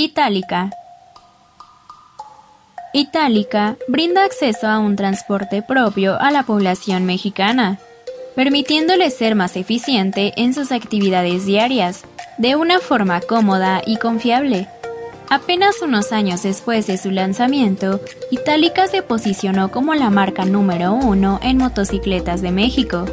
Itálica. Itálica brinda acceso a un transporte propio a la población mexicana, permitiéndole ser más eficiente en sus actividades diarias, de una forma cómoda y confiable. Apenas unos años después de su lanzamiento, Itálica se posicionó como la marca número uno en motocicletas de México.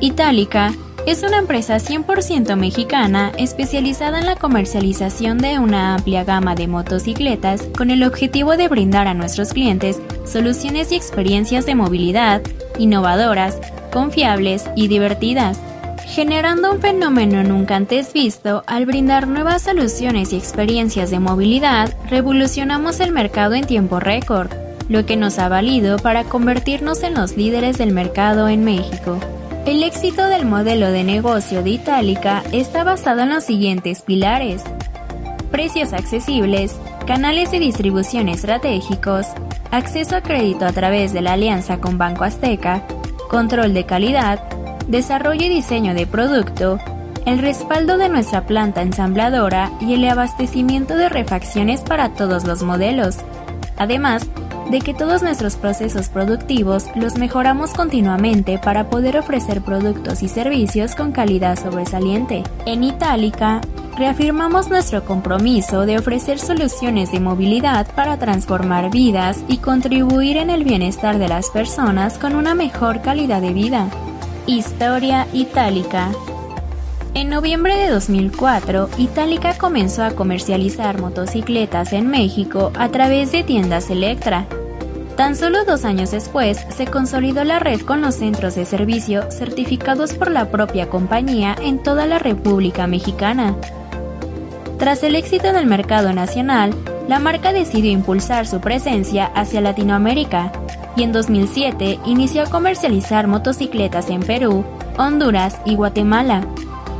Itálica es una empresa 100% mexicana especializada en la comercialización de una amplia gama de motocicletas con el objetivo de brindar a nuestros clientes soluciones y experiencias de movilidad innovadoras, confiables y divertidas, generando un fenómeno nunca antes visto al brindar nuevas soluciones y experiencias de movilidad, revolucionamos el mercado en tiempo récord, lo que nos ha valido para convertirnos en los líderes del mercado en México. El éxito del modelo de negocio de Itálica está basado en los siguientes pilares. Precios accesibles, canales de distribución estratégicos, acceso a crédito a través de la alianza con Banco Azteca, control de calidad, desarrollo y diseño de producto, el respaldo de nuestra planta ensambladora y el abastecimiento de refacciones para todos los modelos. Además, de que todos nuestros procesos productivos los mejoramos continuamente para poder ofrecer productos y servicios con calidad sobresaliente. En Itálica, reafirmamos nuestro compromiso de ofrecer soluciones de movilidad para transformar vidas y contribuir en el bienestar de las personas con una mejor calidad de vida. Historia Itálica en noviembre de 2004, Itálica comenzó a comercializar motocicletas en México a través de tiendas Electra. Tan solo dos años después, se consolidó la red con los centros de servicio certificados por la propia compañía en toda la República Mexicana. Tras el éxito en el mercado nacional, la marca decidió impulsar su presencia hacia Latinoamérica y en 2007 inició a comercializar motocicletas en Perú, Honduras y Guatemala.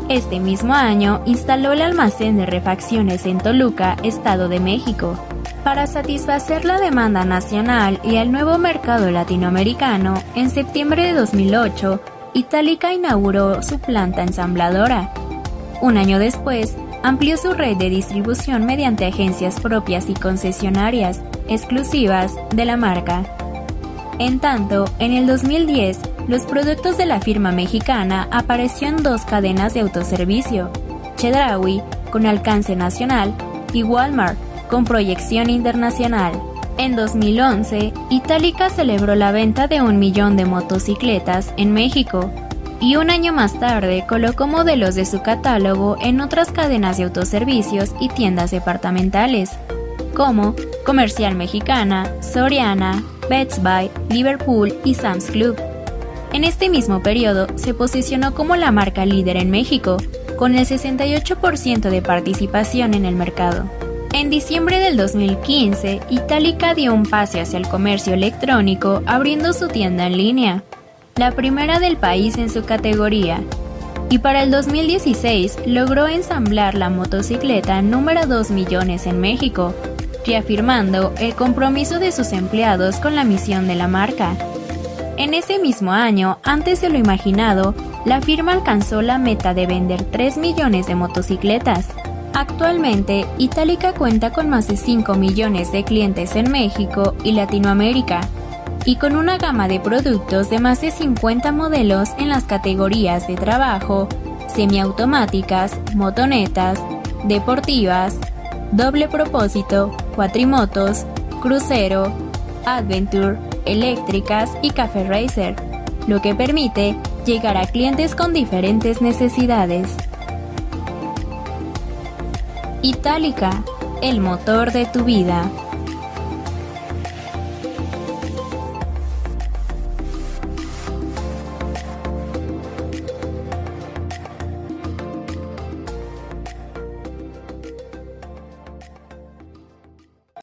Este mismo año instaló el almacén de refacciones en Toluca, Estado de México. Para satisfacer la demanda nacional y el nuevo mercado latinoamericano, en septiembre de 2008, Itálica inauguró su planta ensambladora. Un año después, amplió su red de distribución mediante agencias propias y concesionarias exclusivas de la marca. En tanto, en el 2010, los productos de la firma mexicana apareció en dos cadenas de autoservicio, Chedraui, con alcance nacional, y Walmart, con proyección internacional. En 2011, Itálica celebró la venta de un millón de motocicletas en México, y un año más tarde colocó modelos de su catálogo en otras cadenas de autoservicios y tiendas departamentales, como Comercial Mexicana, Soriana, Best Buy, Liverpool y Sam's Club. En este mismo periodo se posicionó como la marca líder en México, con el 68% de participación en el mercado. En diciembre del 2015, Itálica dio un pase hacia el comercio electrónico abriendo su tienda en línea, la primera del país en su categoría, y para el 2016 logró ensamblar la motocicleta número 2 millones en México, reafirmando el compromiso de sus empleados con la misión de la marca. En ese mismo año, antes de lo imaginado, la firma alcanzó la meta de vender 3 millones de motocicletas. Actualmente, Itálica cuenta con más de 5 millones de clientes en México y Latinoamérica, y con una gama de productos de más de 50 modelos en las categorías de trabajo, semiautomáticas, motonetas, deportivas, doble propósito, cuatrimotos, crucero, adventure, eléctricas y café racer, lo que permite llegar a clientes con diferentes necesidades. Itálica, el motor de tu vida.